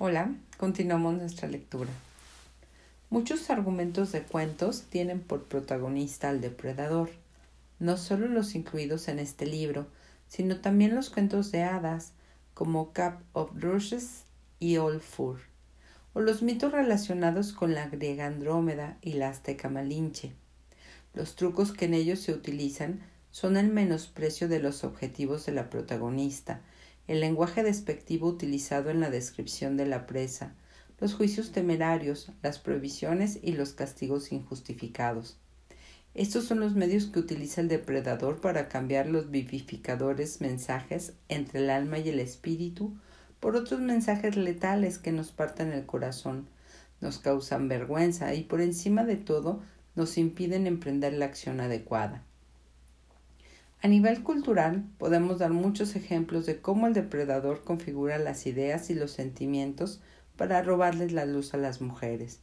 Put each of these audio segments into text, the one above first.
Hola, continuamos nuestra lectura. Muchos argumentos de cuentos tienen por protagonista al depredador, no solo los incluidos en este libro, sino también los cuentos de hadas, como Cap of Rushes y All Fur, o los mitos relacionados con la griega Andrómeda y la azteca Malinche. Los trucos que en ellos se utilizan son el menosprecio de los objetivos de la protagonista, el lenguaje despectivo utilizado en la descripción de la presa, los juicios temerarios, las prohibiciones y los castigos injustificados. Estos son los medios que utiliza el depredador para cambiar los vivificadores mensajes entre el alma y el espíritu por otros mensajes letales que nos parten el corazón, nos causan vergüenza y por encima de todo nos impiden emprender la acción adecuada. A nivel cultural, podemos dar muchos ejemplos de cómo el depredador configura las ideas y los sentimientos para robarles la luz a las mujeres.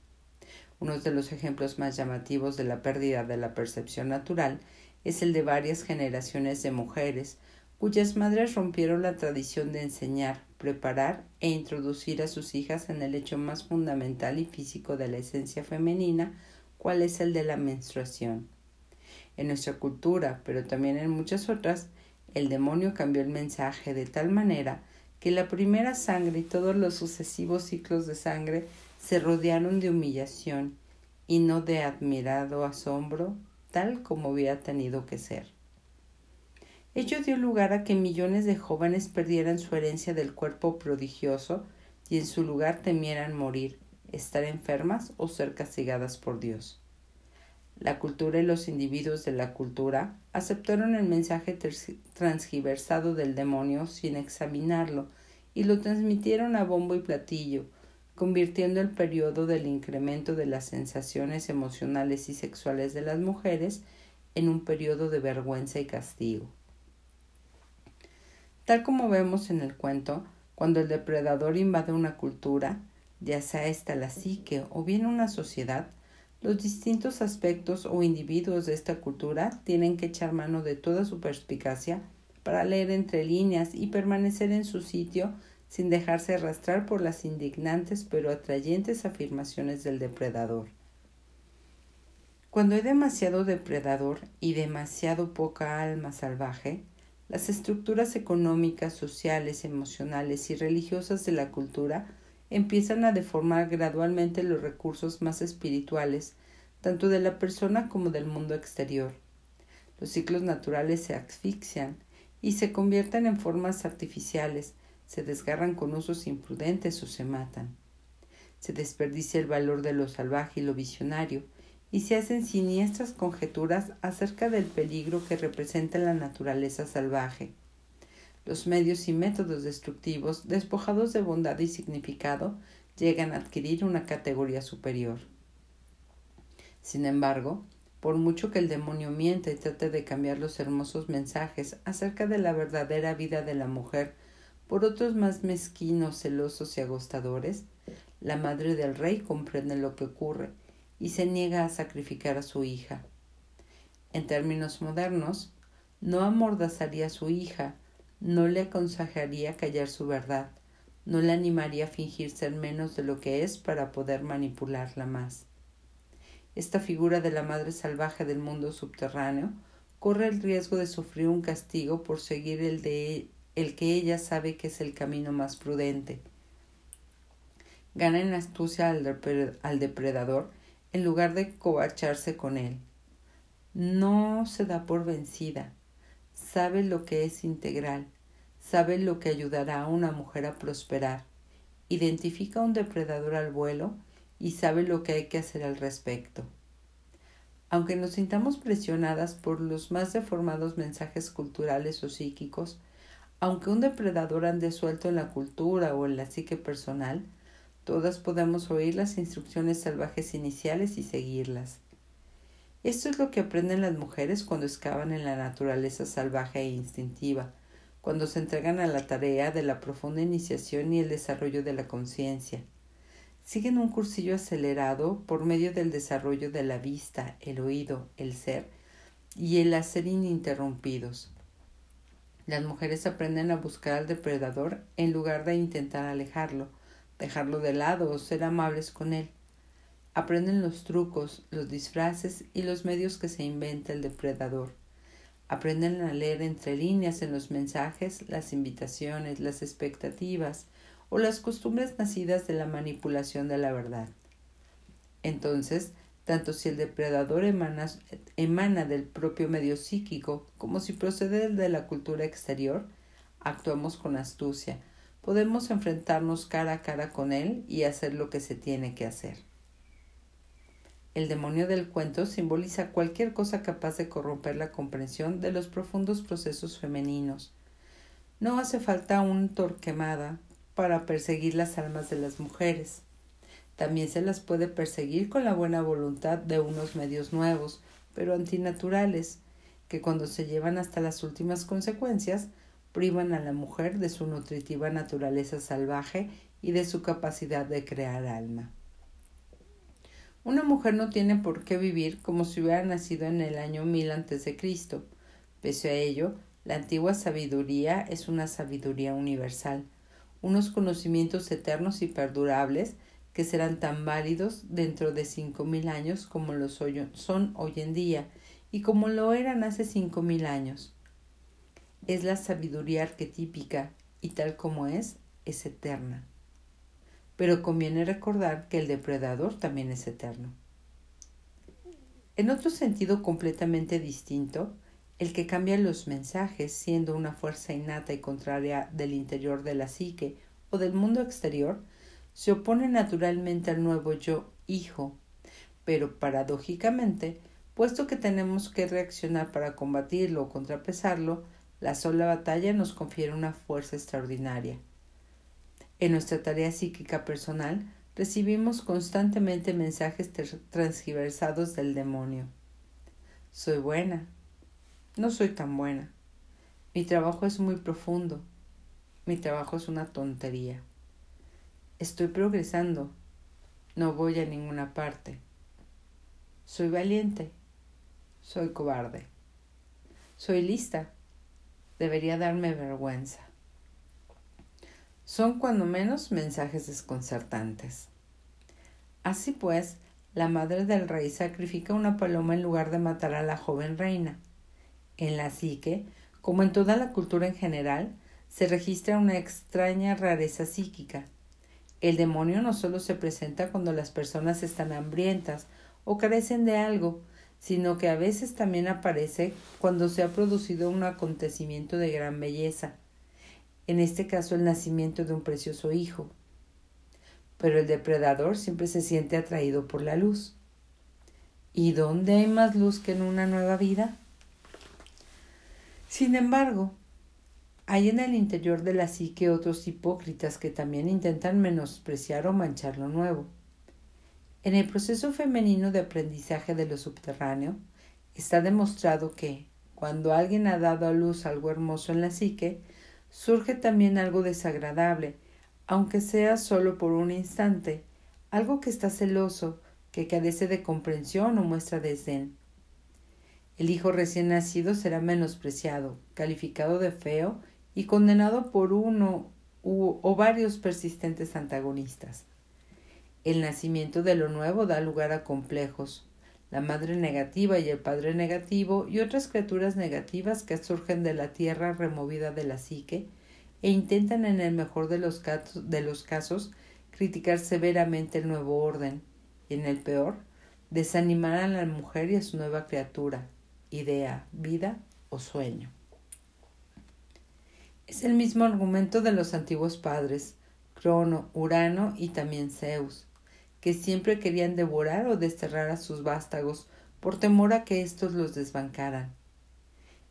Uno de los ejemplos más llamativos de la pérdida de la percepción natural es el de varias generaciones de mujeres cuyas madres rompieron la tradición de enseñar, preparar e introducir a sus hijas en el hecho más fundamental y físico de la esencia femenina, cual es el de la menstruación. En nuestra cultura, pero también en muchas otras, el demonio cambió el mensaje de tal manera que la primera sangre y todos los sucesivos ciclos de sangre se rodearon de humillación y no de admirado asombro, tal como había tenido que ser. Ello dio lugar a que millones de jóvenes perdieran su herencia del cuerpo prodigioso y en su lugar temieran morir, estar enfermas o ser castigadas por Dios. La cultura y los individuos de la cultura aceptaron el mensaje transgiversado del demonio sin examinarlo y lo transmitieron a bombo y platillo, convirtiendo el periodo del incremento de las sensaciones emocionales y sexuales de las mujeres en un periodo de vergüenza y castigo. Tal como vemos en el cuento, cuando el depredador invade una cultura, ya sea esta la psique o bien una sociedad, los distintos aspectos o individuos de esta cultura tienen que echar mano de toda su perspicacia para leer entre líneas y permanecer en su sitio sin dejarse arrastrar por las indignantes pero atrayentes afirmaciones del depredador. Cuando hay demasiado depredador y demasiado poca alma salvaje, las estructuras económicas, sociales, emocionales y religiosas de la cultura empiezan a deformar gradualmente los recursos más espirituales, tanto de la persona como del mundo exterior. Los ciclos naturales se asfixian y se convierten en formas artificiales, se desgarran con usos imprudentes o se matan. Se desperdicia el valor de lo salvaje y lo visionario, y se hacen siniestras conjeturas acerca del peligro que representa la naturaleza salvaje los medios y métodos destructivos, despojados de bondad y significado, llegan a adquirir una categoría superior. Sin embargo, por mucho que el demonio miente y trate de cambiar los hermosos mensajes acerca de la verdadera vida de la mujer por otros más mezquinos, celosos y agostadores, la madre del rey comprende lo que ocurre y se niega a sacrificar a su hija. En términos modernos, no amordazaría a su hija, no le aconsejaría callar su verdad, no le animaría a fingir ser menos de lo que es para poder manipularla más. Esta figura de la madre salvaje del mundo subterráneo corre el riesgo de sufrir un castigo por seguir el de el que ella sabe que es el camino más prudente. Gana en astucia al, al depredador en lugar de coacharse con él. No se da por vencida, sabe lo que es integral, sabe lo que ayudará a una mujer a prosperar, identifica un depredador al vuelo y sabe lo que hay que hacer al respecto. Aunque nos sintamos presionadas por los más deformados mensajes culturales o psíquicos, aunque un depredador ande suelto en la cultura o en la psique personal, todas podemos oír las instrucciones salvajes iniciales y seguirlas. Esto es lo que aprenden las mujeres cuando excavan en la naturaleza salvaje e instintiva, cuando se entregan a la tarea de la profunda iniciación y el desarrollo de la conciencia. Siguen un cursillo acelerado por medio del desarrollo de la vista, el oído, el ser y el hacer ininterrumpidos. Las mujeres aprenden a buscar al depredador en lugar de intentar alejarlo, dejarlo de lado o ser amables con él. Aprenden los trucos, los disfraces y los medios que se inventa el depredador. Aprenden a leer entre líneas en los mensajes las invitaciones, las expectativas o las costumbres nacidas de la manipulación de la verdad. Entonces, tanto si el depredador emana, emana, del propio medio psíquico como si procede de la cultura exterior, actuamos con astucia, podemos enfrentarnos cara a cara con él y hacer lo que se tiene que hacer. El demonio del cuento simboliza cualquier cosa capaz de corromper la comprensión de los profundos procesos femeninos. No hace falta un torquemada para perseguir las almas de las mujeres. También se las puede perseguir con la buena voluntad de unos medios nuevos, pero antinaturales, que cuando se llevan hasta las últimas consecuencias, privan a la mujer de su nutritiva naturaleza salvaje y de su capacidad de crear alma. Una mujer no tiene por qué vivir como si hubiera nacido en el año mil antes de Cristo. Pese a ello, la antigua sabiduría es una sabiduría universal, unos conocimientos eternos y perdurables que serán tan válidos dentro de cinco mil años como lo son hoy en día y como lo eran hace cinco mil años. Es la sabiduría arquetípica y tal como es, es eterna pero conviene recordar que el depredador también es eterno. En otro sentido completamente distinto, el que cambia los mensajes siendo una fuerza innata y contraria del interior de la psique o del mundo exterior, se opone naturalmente al nuevo yo hijo, pero paradójicamente, puesto que tenemos que reaccionar para combatirlo o contrapesarlo, la sola batalla nos confiere una fuerza extraordinaria. En nuestra tarea psíquica personal recibimos constantemente mensajes transgiversados del demonio. Soy buena. No soy tan buena. Mi trabajo es muy profundo. Mi trabajo es una tontería. Estoy progresando. No voy a ninguna parte. Soy valiente. Soy cobarde. Soy lista. Debería darme vergüenza. Son cuando menos mensajes desconcertantes. Así pues, la madre del rey sacrifica una paloma en lugar de matar a la joven reina. En la psique, como en toda la cultura en general, se registra una extraña rareza psíquica. El demonio no solo se presenta cuando las personas están hambrientas o carecen de algo, sino que a veces también aparece cuando se ha producido un acontecimiento de gran belleza, en este caso el nacimiento de un precioso hijo. Pero el depredador siempre se siente atraído por la luz. ¿Y dónde hay más luz que en una nueva vida? Sin embargo, hay en el interior de la psique otros hipócritas que también intentan menospreciar o manchar lo nuevo. En el proceso femenino de aprendizaje de lo subterráneo, está demostrado que, cuando alguien ha dado a luz algo hermoso en la psique, surge también algo desagradable, aunque sea solo por un instante, algo que está celoso, que carece de comprensión o muestra desdén. El hijo recién nacido será menospreciado, calificado de feo y condenado por uno o varios persistentes antagonistas. El nacimiento de lo nuevo da lugar a complejos, la madre negativa y el padre negativo y otras criaturas negativas que surgen de la tierra removida de la psique e intentan en el mejor de los, casos, de los casos criticar severamente el nuevo orden y en el peor desanimar a la mujer y a su nueva criatura, idea, vida o sueño. Es el mismo argumento de los antiguos padres, Crono, Urano y también Zeus, que siempre querían devorar o desterrar a sus vástagos por temor a que éstos los desbancaran.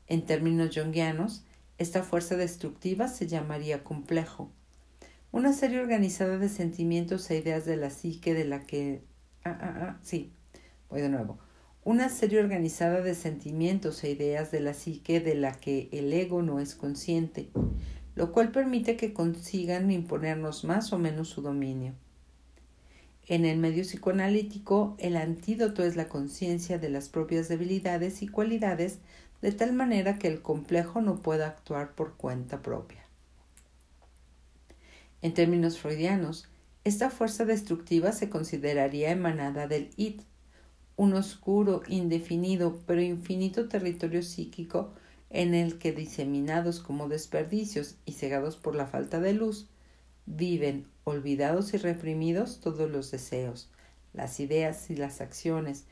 En términos jungianos, esta fuerza destructiva se llamaría complejo, una serie organizada de sentimientos e ideas de la psique de la que... Ah, ah, ah, sí, voy de nuevo. Una serie organizada de sentimientos e ideas de la psique de la que el ego no es consciente, lo cual permite que consigan imponernos más o menos su dominio. En el medio psicoanalítico, el antídoto es la conciencia de las propias debilidades y cualidades de tal manera que el complejo no pueda actuar por cuenta propia. En términos freudianos, Esta fuerza destructiva se consideraría emanada del id, un oscuro, indefinido, pero infinito territorio psíquico en el que diseminados como desperdicios y cegados por la falta de luz, viven olvidados y reprimidos todos los deseos, las ideas y las acciones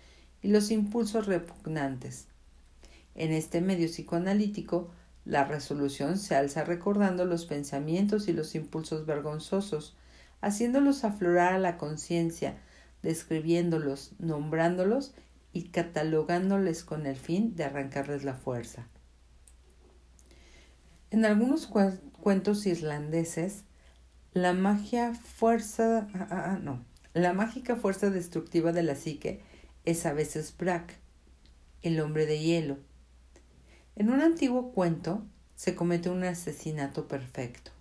y los impulsos repugnantes. En este medio psicoanalítico, la resolución se alza recordando los pensamientos y los impulsos vergonzosos, haciéndolos aflorar a la conciencia, describiéndolos, nombrándolos y catalogándoles con el fin de arrancarles la fuerza. En algunos cuentos irlandeses, la magia fuerza, ah, ah, ah, no, la mágica fuerza destructiva de la psique es a veces Brack, el hombre de hielo. En un antiguo cuento se comete un asesinato perfecto.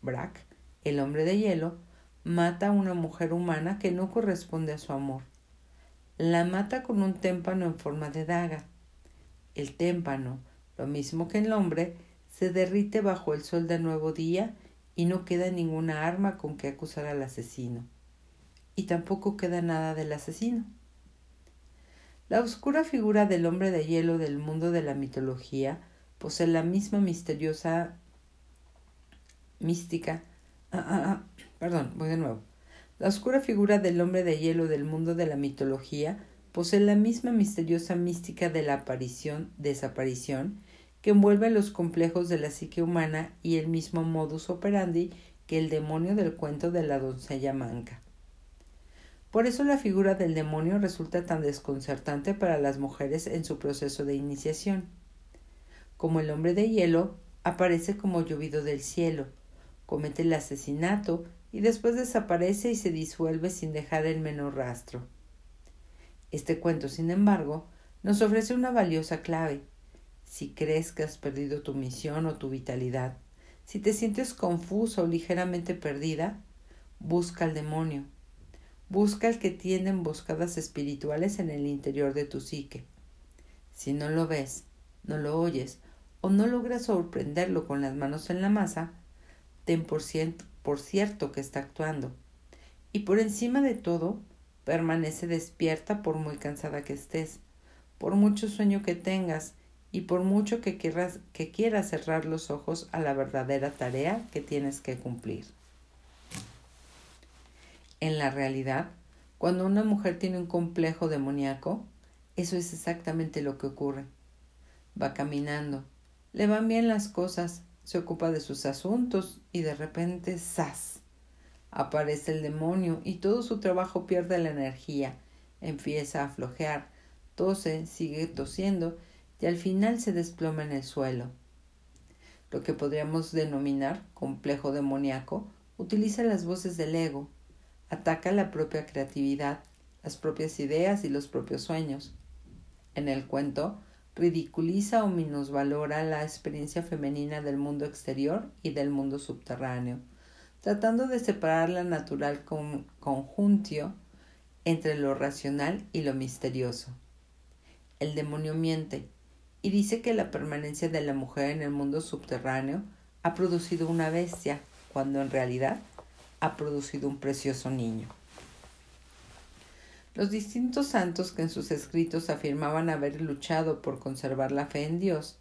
Brack, el hombre de hielo, mata a una mujer humana que no corresponde a su amor. La mata con un témpano en forma de daga. El témpano, lo mismo que el hombre, se derrite bajo el sol del nuevo día y no queda ninguna arma con que acusar al asesino. Y tampoco queda nada del asesino. La oscura figura del hombre de hielo del mundo de la mitología posee la misma misteriosa mística. Ah, ah, ah, perdón, voy de nuevo. La oscura figura del hombre de hielo del mundo de la mitología posee la misma misteriosa mística de la aparición, desaparición que envuelve los complejos de la psique humana y el mismo modus operandi que el demonio del cuento de la doncella manca. Por eso la figura del demonio resulta tan desconcertante para las mujeres en su proceso de iniciación. Como el hombre de hielo, aparece como llovido del cielo, comete el asesinato y después desaparece y se disuelve sin dejar el menor rastro. Este cuento, sin embargo, nos ofrece una valiosa clave si crees que has perdido tu misión o tu vitalidad, si te sientes confusa o ligeramente perdida, busca al demonio. Busca al que tiene emboscadas espirituales en el interior de tu psique. Si no lo ves, no lo oyes o no logras sorprenderlo con las manos en la masa, ten por, por cierto que está actuando. Y por encima de todo, permanece despierta por muy cansada que estés, por mucho sueño que tengas y por mucho que quieras, que quieras cerrar los ojos a la verdadera tarea que tienes que cumplir. En la realidad, cuando una mujer tiene un complejo demoníaco, eso es exactamente lo que ocurre. Va caminando, le van bien las cosas, se ocupa de sus asuntos y de repente ¡zas! Aparece el demonio y todo su trabajo pierde la energía, empieza a flojear, tose, sigue tosiendo y al final se desploma en el suelo. Lo que podríamos denominar complejo demoníaco utiliza las voces del ego, ataca la propia creatividad, las propias ideas y los propios sueños. En el cuento, ridiculiza o minusvalora la experiencia femenina del mundo exterior y del mundo subterráneo, tratando de separar la natural conjuntio entre lo racional y lo misterioso. El demonio miente, y dice que la permanencia de la mujer en el mundo subterráneo ha producido una bestia, cuando en realidad ha producido un precioso niño. Los distintos santos que en sus escritos afirmaban haber luchado por conservar la fe en Dios,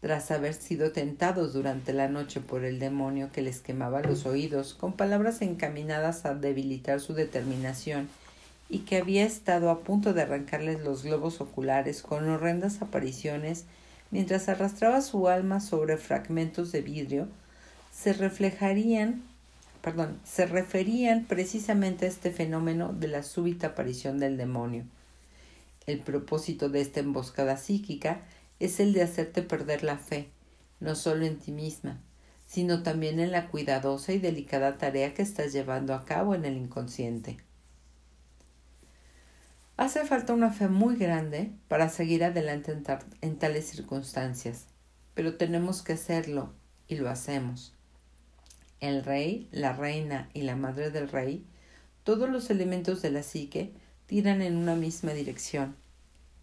tras haber sido tentados durante la noche por el demonio que les quemaba los oídos con palabras encaminadas a debilitar su determinación y que había estado a punto de arrancarles los globos oculares con horrendas apariciones mientras arrastraba su alma sobre fragmentos de vidrio, se reflejarían, perdón, se referían precisamente a este fenómeno de la súbita aparición del demonio. El propósito de esta emboscada psíquica es el de hacerte perder la fe, no solo en ti misma, sino también en la cuidadosa y delicada tarea que estás llevando a cabo en el inconsciente. Hace falta una fe muy grande para seguir adelante en, tales circunstancias, pero tenemos que hacerlo y lo hacemos. El rey, la reina y la madre del rey, todos los elementos de la psique tiran en una misma dirección,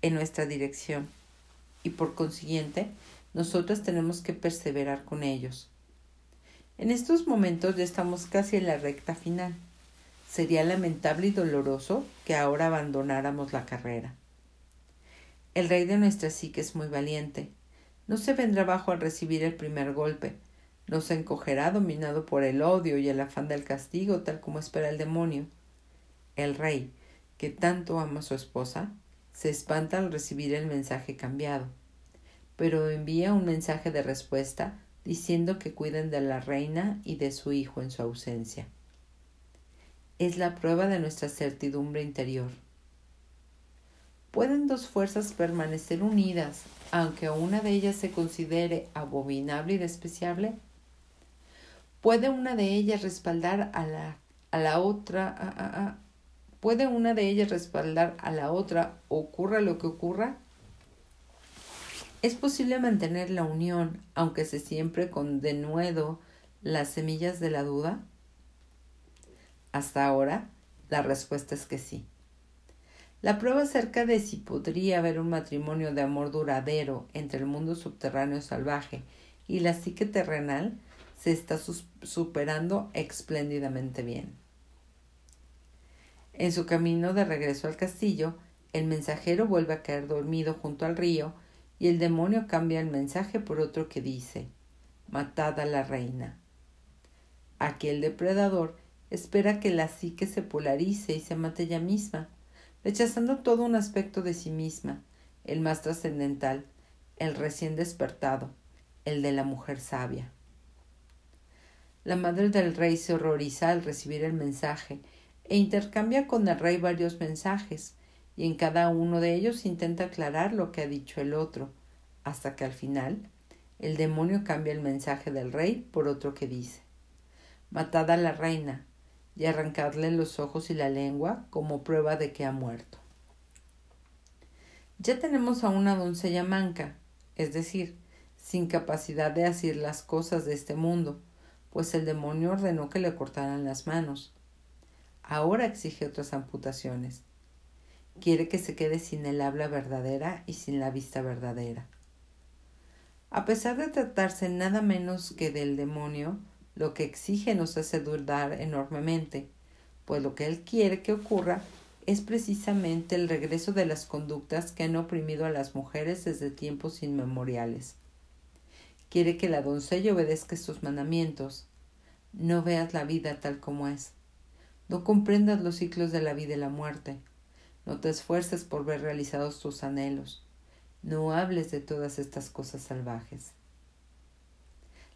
en nuestra dirección, y por consiguiente nosotras tenemos que perseverar con ellos. En estos momentos ya estamos casi en la recta final. Sería lamentable y doloroso que ahora abandonáramos la carrera. El rey de nuestra psique es muy valiente. No se vendrá abajo al recibir el primer golpe. No se encogerá dominado por el odio y el afán del castigo, tal como espera el demonio. El rey, que tanto ama a su esposa, se espanta al recibir el mensaje cambiado, pero envía un mensaje de respuesta diciendo que cuiden de la reina y de su hijo en su ausencia. Es la prueba de nuestra certidumbre interior. ¿Pueden dos fuerzas permanecer unidas aunque una de ellas se considere abominable y despreciable? ¿Puede una de ellas respaldar a la, a la otra? ¿Puede una de ellas respaldar a la otra ocurra lo que ocurra? ¿Es posible mantener la unión aunque se siempre con denuedo las semillas de la duda? Hasta ahora, la respuesta es que sí. La prueba acerca de si podría haber un matrimonio de amor duradero entre el mundo subterráneo salvaje y la psique terrenal se está superando espléndidamente bien. En su camino de regreso al castillo, el mensajero vuelve a caer dormido junto al río y el demonio cambia el mensaje por otro que dice Matad a la reina. Aquí el depredador espera que la psique se polarice y se mate ella misma, rechazando todo un aspecto de sí misma, el más trascendental, el recién despertado, el de la mujer sabia. La madre del rey se horroriza al recibir el mensaje e intercambia con el rey varios mensajes, y en cada uno de ellos intenta aclarar lo que ha dicho el otro, hasta que al final el demonio cambia el mensaje del rey por otro que dice Matad a la reina y arrancadle los ojos y la lengua como prueba de que ha muerto. Ya tenemos a una doncella manca, es decir, sin capacidad de hacer las cosas de este mundo, pues el demonio ordenó que le cortaran las manos. Ahora exige otras amputaciones. Quiere que se quede sin el habla verdadera y sin la vista verdadera. A pesar de tratarse nada menos que del demonio, lo que exige nos hace dudar enormemente, pues lo que él quiere que ocurra es precisamente el regreso de las conductas que han oprimido a las mujeres desde tiempos inmemoriales. Quiere que la doncella obedezca estos mandamientos. No veas la vida tal como es. No comprendas los ciclos de la vida y la muerte. No te esfuerces por ver realizados tus anhelos. No hables de todas estas cosas salvajes.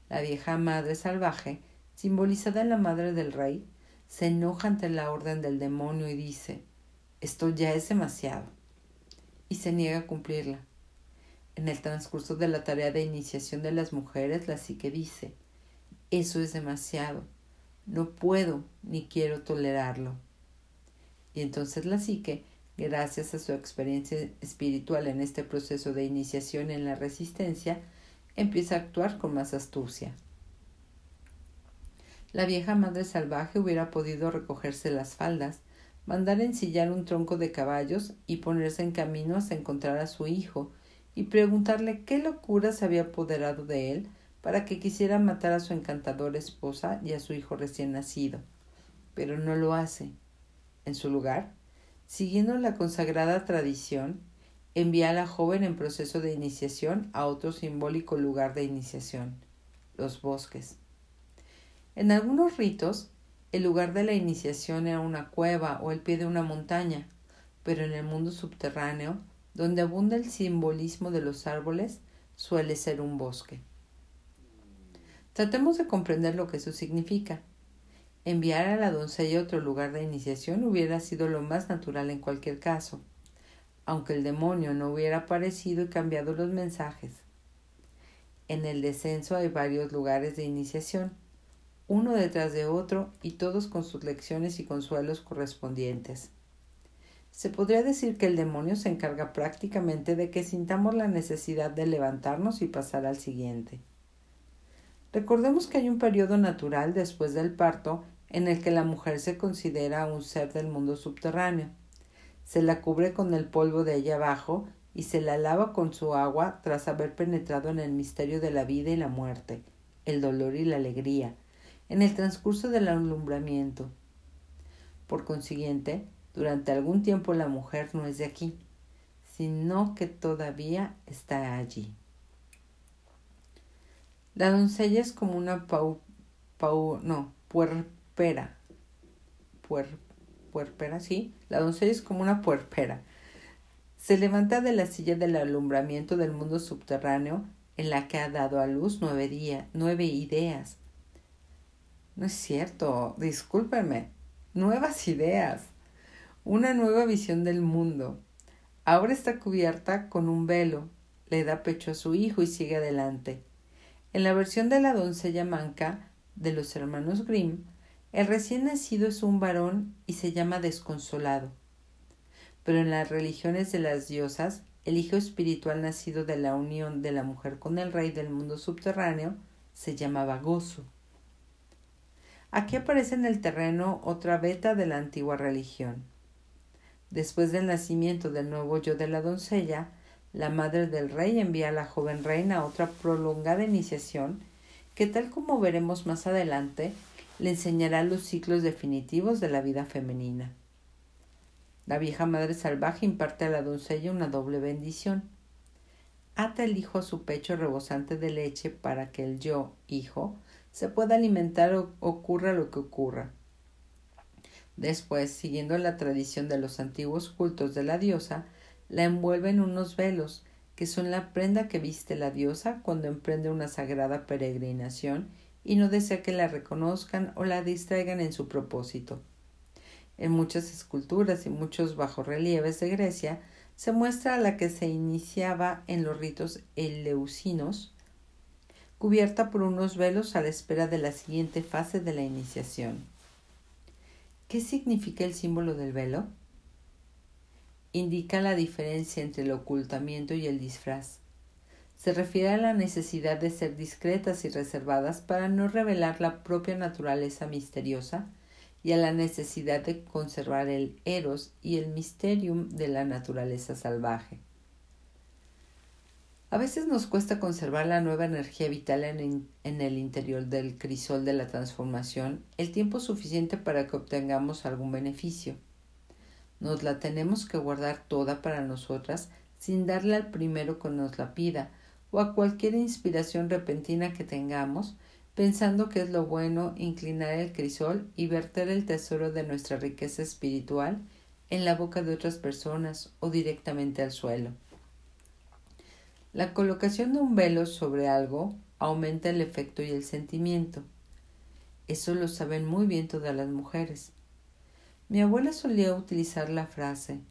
La vieja madre salvaje, simbolizada en la madre del rey, se enoja ante la orden del demonio y dice Esto ya es demasiado. y se niega a cumplirla. En el transcurso de la tarea de iniciación de las mujeres, la psique dice Eso es demasiado no puedo ni quiero tolerarlo. Y entonces la psique, gracias a su experiencia espiritual en este proceso de iniciación en la resistencia, empieza a actuar con más astucia. La vieja madre salvaje hubiera podido recogerse las faldas, mandar ensillar un tronco de caballos y ponerse en camino hasta encontrar a su hijo y preguntarle qué locura se había apoderado de él para que quisiera matar a su encantadora esposa y a su hijo recién nacido, pero no lo hace. En su lugar, siguiendo la consagrada tradición, envía a la joven en proceso de iniciación a otro simbólico lugar de iniciación, los bosques. En algunos ritos, el lugar de la iniciación era una cueva o el pie de una montaña, pero en el mundo subterráneo, donde abunda el simbolismo de los árboles, suele ser un bosque. Tratemos de comprender lo que eso significa. Enviar a la doncella a otro lugar de iniciación hubiera sido lo más natural en cualquier caso, aunque el demonio no hubiera aparecido y cambiado los mensajes. En el descenso hay varios lugares de iniciación, uno detrás de otro y todos con sus lecciones y consuelos correspondientes. Se podría decir que el demonio se encarga prácticamente de que sintamos la necesidad de levantarnos y pasar al siguiente. Recordemos que hay un periodo natural después del parto en el que la mujer se considera un ser del mundo subterráneo. Se la cubre con el polvo de allá abajo y se la lava con su agua tras haber penetrado en el misterio de la vida y la muerte, el dolor y la alegría, en el transcurso del alumbramiento. Por consiguiente, durante algún tiempo la mujer no es de aquí, sino que todavía está allí. La doncella es como una pau, pau no, puerpera. Puer, puerpera, sí. La doncella es como una puerpera. Se levanta de la silla del alumbramiento del mundo subterráneo en la que ha dado a luz nueve, día, nueve ideas. No es cierto, discúlpenme. Nuevas ideas. Una nueva visión del mundo. Ahora está cubierta con un velo. Le da pecho a su hijo y sigue adelante. En la versión de la doncella manca de los hermanos Grimm, el recién nacido es un varón y se llama desconsolado. Pero en las religiones de las diosas, el hijo espiritual nacido de la unión de la mujer con el rey del mundo subterráneo se llamaba gozo. Aquí aparece en el terreno otra beta de la antigua religión. Después del nacimiento del nuevo yo de la doncella, la madre del rey envía a la joven reina otra prolongada iniciación que tal como veremos más adelante, le enseñará los ciclos definitivos de la vida femenina. La vieja madre salvaje imparte a la doncella una doble bendición. Ata el hijo a su pecho rebosante de leche para que el yo, hijo, se pueda alimentar o ocurra lo que ocurra. Después, siguiendo la tradición de los antiguos cultos de la diosa, la envuelven unos velos, que son la prenda que viste la diosa cuando emprende una sagrada peregrinación y no desea que la reconozcan o la distraigan en su propósito. En muchas esculturas y muchos bajorrelieves de Grecia se muestra a la que se iniciaba en los ritos eleusinos, cubierta por unos velos a la espera de la siguiente fase de la iniciación. ¿Qué significa el símbolo del velo? indica la diferencia entre el ocultamiento y el disfraz. Se refiere a la necesidad de ser discretas y reservadas para no revelar la propia naturaleza misteriosa y a la necesidad de conservar el eros y el mysterium de la naturaleza salvaje. A veces nos cuesta conservar la nueva energía vital en, en, el interior del crisol de la transformación el tiempo suficiente para que obtengamos algún beneficio. Nos la tenemos que guardar toda para nosotras sin darle al primero que nos la pida o a cualquier inspiración repentina que tengamos, pensando que es lo bueno inclinar el crisol y verter el tesoro de nuestra riqueza espiritual en la boca de otras personas o directamente al suelo. La colocación de un velo sobre algo aumenta el efecto y el sentimiento. Eso lo saben muy bien todas las mujeres. Mi abuela solía utilizar la frase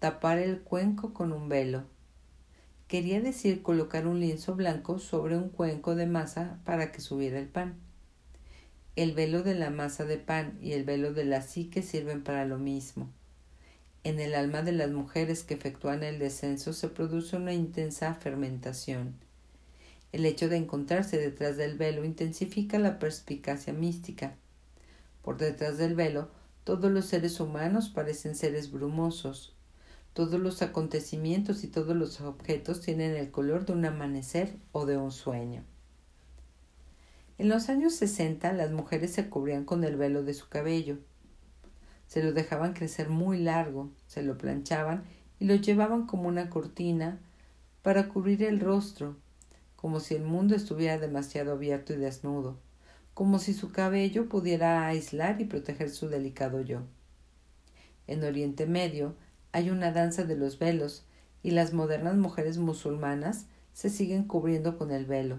tapar el cuenco con un velo. Quería decir colocar un lienzo blanco sobre un cuenco de masa para que subiera el pan. El velo de la masa de pan y el velo de la psique sirven para lo mismo. En el alma de las mujeres que efectúan el descenso se produce una intensa fermentación. El hecho de encontrarse detrás del velo intensifica la perspicacia mística. Por detrás del velo todos los seres humanos parecen seres brumosos. Todos los acontecimientos y todos los objetos tienen el color de un amanecer o de un sueño. En los años sesenta las mujeres se cubrían con el velo de su cabello. Se lo dejaban crecer muy largo, se lo planchaban y lo llevaban como una cortina para cubrir el rostro, como si el mundo estuviera demasiado abierto y desnudo como si su cabello pudiera aislar y proteger su delicado yo. En Oriente Medio hay una danza de los velos y las modernas mujeres musulmanas se siguen cubriendo con el velo.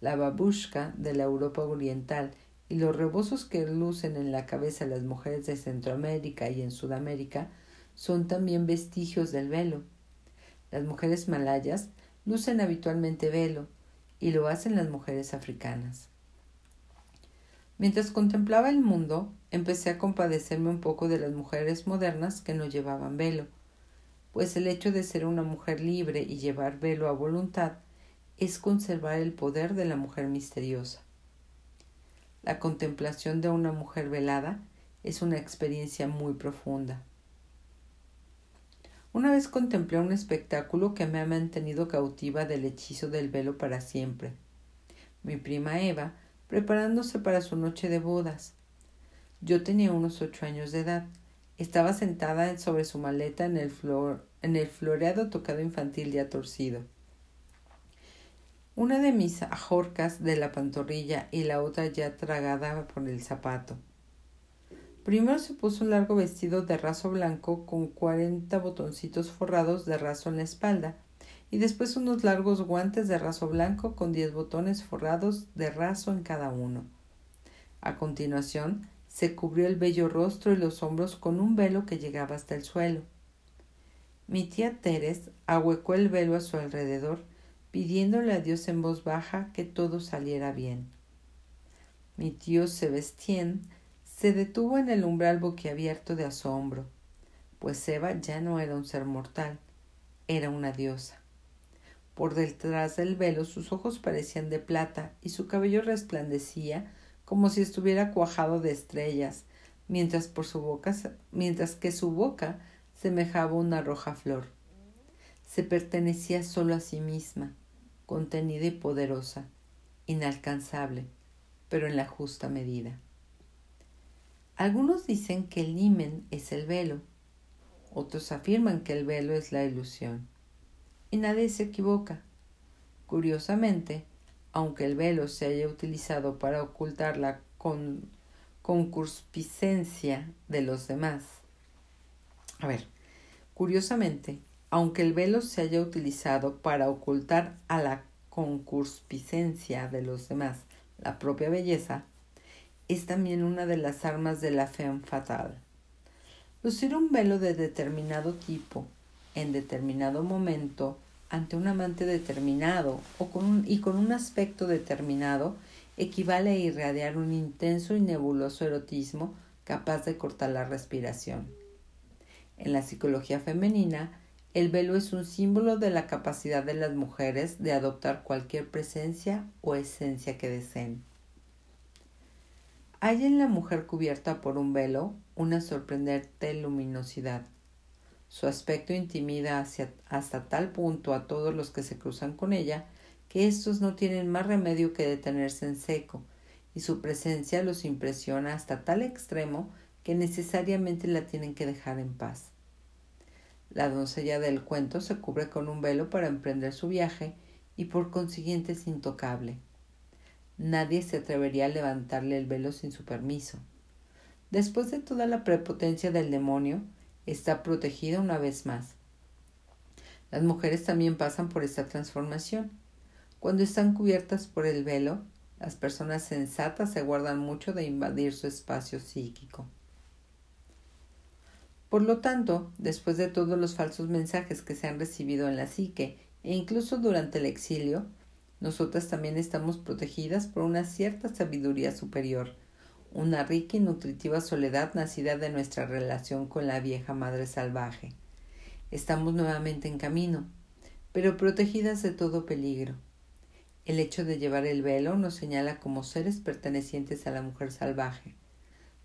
La babushka de la Europa Oriental y los rebosos que lucen en la cabeza las mujeres de Centroamérica y en Sudamérica son también vestigios del velo. Las mujeres malayas lucen habitualmente velo, y lo hacen las mujeres africanas. Mientras contemplaba el mundo, empecé a compadecerme un poco de las mujeres modernas que no llevaban velo, pues el hecho de ser una mujer libre y llevar velo a voluntad es conservar el poder de la mujer misteriosa. La contemplación de una mujer velada es una experiencia muy profunda. Una vez contemplé un espectáculo que me ha mantenido cautiva del hechizo del velo para siempre. Mi prima Eva, preparándose para su noche de bodas. Yo tenía unos ocho años de edad. Estaba sentada sobre su maleta en el, en el floreado tocado infantil ya torcido. Una de mis ajorcas de la pantorrilla y la otra ya tragada por el zapato. Primero se puso un largo vestido de raso blanco con cuarenta botoncitos forrados de raso en la espalda y después unos largos guantes de raso blanco con diez botones forrados de raso en cada uno. A continuación, se cubrió el bello rostro y los hombros con un velo que llegaba hasta el suelo. Mi tía Teres ahuecó el velo a su alrededor, pidiéndole a Dios en voz baja que todo saliera bien. Mi tío Sebastien se detuvo en el umbral boquiabierto de asombro, pues Eva ya no era un ser mortal, era una diosa. Por detrás del velo sus ojos parecían de plata y su cabello resplandecía como si estuviera cuajado de estrellas, mientras, que su boca semejaba una roja flor. Se pertenecía solo a sí misma, contenida y poderosa, inalcanzable, pero en la justa medida. Algunos dicen que el limen es el velo, otros afirman que el velo es la ilusión. Y nadie se equivoca. Curiosamente, aunque el velo se haya utilizado para ocultar la con, de los demás. A ver, curiosamente, aunque el velo se haya utilizado para ocultar a la concupiscencia de los demás la propia belleza, es también una de las armas de la fe fatal. Lucir un velo de determinado tipo en determinado momento ante un amante determinado o con y con un aspecto determinado equivale a irradiar un intenso y nebuloso erotismo capaz de cortar la respiración. En la psicología femenina, el velo es un símbolo de la capacidad de las mujeres de adoptar cualquier presencia o esencia que deseen. Hay en la mujer cubierta por un velo una sorprendente luminosidad, su aspecto intimida hasta tal punto a todos los que se cruzan con ella que éstos no tienen más remedio que detenerse en seco, y su presencia los impresiona hasta tal extremo que necesariamente la tienen que dejar en paz. La doncella del cuento se cubre con un velo para emprender su viaje y por consiguiente es intocable. Nadie se atrevería a levantarle el velo sin su permiso. Después de toda la prepotencia del demonio, está protegida una vez más. Las mujeres también pasan por esta transformación. Cuando están cubiertas por el velo, las personas sensatas se guardan mucho de invadir su espacio psíquico. Por lo tanto, después de todos los falsos mensajes que se han recibido en la psique e incluso durante el exilio, nosotras también estamos protegidas por una cierta sabiduría superior, una rica y nutritiva soledad nacida de nuestra relación con la vieja madre salvaje. Estamos nuevamente en camino, pero protegidas de todo peligro. El hecho de llevar el velo nos señala como seres pertenecientes a la mujer salvaje.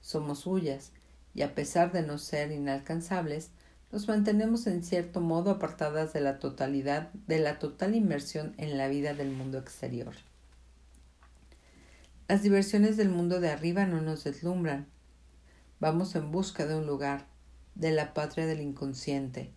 Somos suyas, y a pesar de no ser inalcanzables, nos mantenemos en cierto modo apartadas de la totalidad, de la total inmersión en la vida del mundo exterior. Las diversiones del mundo de arriba no nos deslumbran. Vamos en busca de un lugar, de la patria del inconsciente.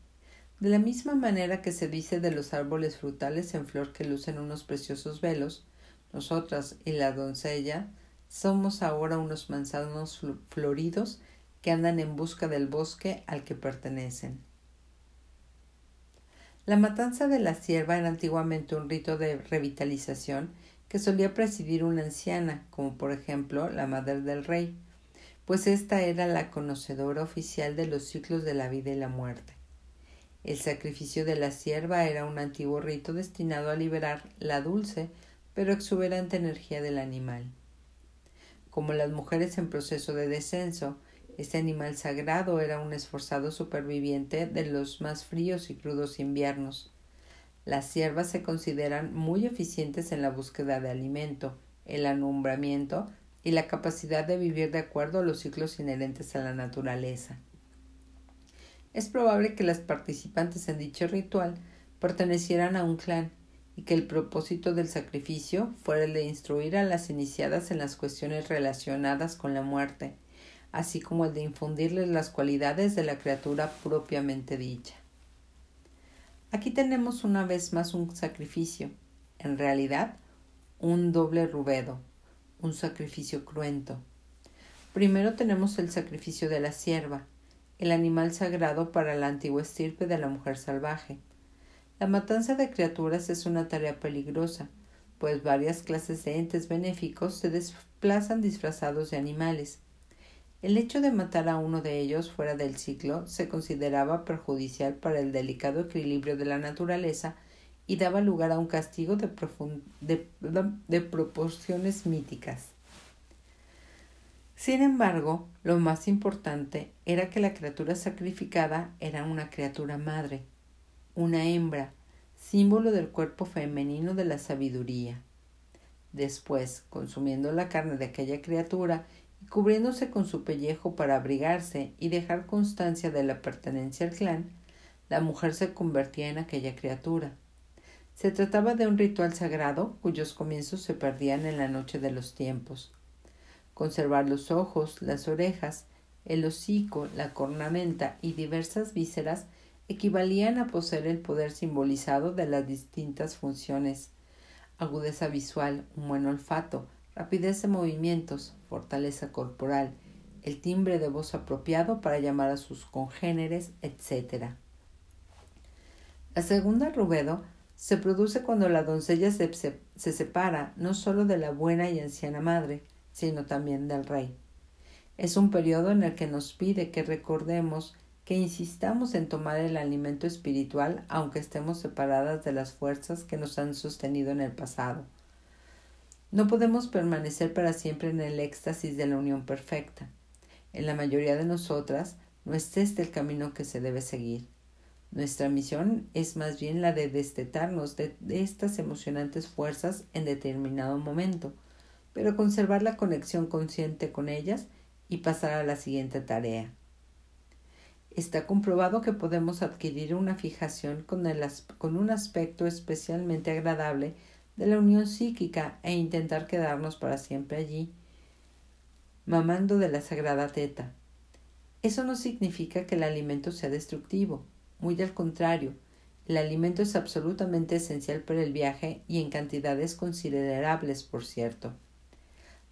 De la misma manera que se dice de los árboles frutales en flor que lucen unos preciosos velos, nosotras y la doncella somos ahora unos manzanos floridos que andan en busca del bosque al que pertenecen. La matanza de la sierva era antiguamente un rito de revitalización que solía presidir una anciana, como por ejemplo la madre del rey, pues ésta era la conocedora oficial de los ciclos de la vida y la muerte. El sacrificio de la sierva era un antiguo rito destinado a liberar la dulce pero exuberante energía del animal. Como las mujeres en proceso de descenso, este animal sagrado era un esforzado superviviente de los más fríos y crudos inviernos. Las siervas se consideran muy eficientes en la búsqueda de alimento, el alumbramiento y la capacidad de vivir de acuerdo a los ciclos inherentes a la naturaleza. Es probable que las participantes en dicho ritual pertenecieran a un clan y que el propósito del sacrificio fuera el de instruir a las iniciadas en las cuestiones relacionadas con la muerte, así como el de infundirles las cualidades de la criatura propiamente dicha. Aquí tenemos una vez más un sacrificio, en realidad un doble rubedo, un sacrificio cruento. Primero tenemos el sacrificio de la sierva, el animal sagrado para la antigua estirpe de la mujer salvaje. La matanza de criaturas es una tarea peligrosa, pues varias clases de entes benéficos se desplazan disfrazados de animales. El hecho de matar a uno de ellos fuera del ciclo se consideraba perjudicial para el delicado equilibrio de la naturaleza y daba lugar a un castigo de, de, proporciones míticas. Sin embargo, lo más importante era que la criatura sacrificada era una criatura madre, una hembra, símbolo del cuerpo femenino de la sabiduría. Después, consumiendo la carne de aquella criatura cubriéndose con su pellejo para abrigarse y dejar constancia de la pertenencia al clan, la mujer se convertía en aquella criatura. Se trataba de un ritual sagrado cuyos comienzos se perdían en la noche de los tiempos. Conservar los ojos, las orejas, el hocico, la cornamenta y diversas vísceras equivalían a poseer el poder simbolizado de las distintas funciones agudeza visual, un buen olfato, rapidez de movimientos, fortaleza corporal, el timbre de voz apropiado para llamar a sus congéneres, etc. La segunda rubedo se produce cuando la doncella se, se, separa no sólo de la buena y anciana madre, sino también del rey. Es un periodo en el que nos pide que recordemos que insistamos en tomar el alimento espiritual aunque estemos separadas de las fuerzas que nos han sostenido en el pasado. No podemos permanecer para siempre en el éxtasis de la unión perfecta. En la mayoría de nosotras no es este el camino que se debe seguir. Nuestra misión es más bien la de destetarnos de estas emocionantes fuerzas en determinado momento, pero conservar la conexión consciente con ellas y pasar a la siguiente tarea. Está comprobado que podemos adquirir una fijación con, un aspecto especialmente agradable de la unión psíquica e intentar quedarnos para siempre allí, mamando de la sagrada teta. Eso no significa que el alimento sea destructivo, muy al contrario, el alimento es absolutamente esencial para el viaje y en cantidades considerables, por cierto.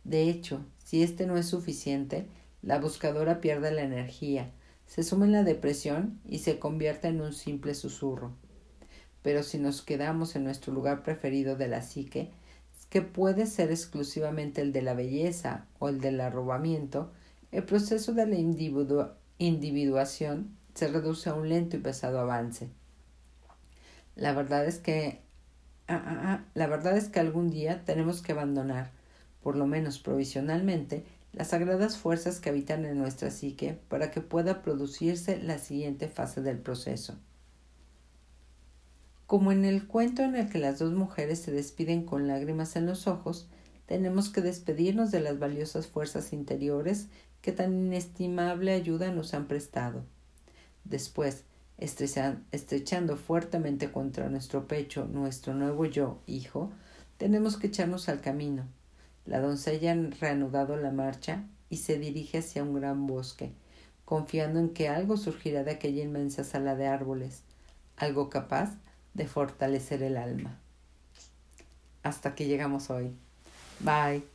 De hecho, si este no es suficiente, la buscadora pierde la energía, se suma en la depresión y se convierte en un simple susurro. Pero si nos quedamos en nuestro lugar preferido de la psique, que puede ser exclusivamente el de la belleza o el del arrobamiento, el proceso de la individuación se reduce a un lento y pesado avance. La verdad es que ah, ah, ah, la verdad es que algún día tenemos que abandonar, por lo menos provisionalmente, las sagradas fuerzas que habitan en nuestra psique para que pueda producirse la siguiente fase del proceso. Como en el cuento en el que las dos mujeres se despiden con lágrimas en los ojos, tenemos que despedirnos de las valiosas fuerzas interiores que tan inestimable ayuda nos han prestado. Después, estrechando fuertemente contra nuestro pecho nuestro nuevo yo, hijo, tenemos que echarnos al camino, la doncella ha reanudado la marcha y se dirige hacia un gran bosque, confiando en que algo surgirá de aquella inmensa sala de árboles, algo capaz de fortalecer el alma. Hasta que llegamos hoy. Bye.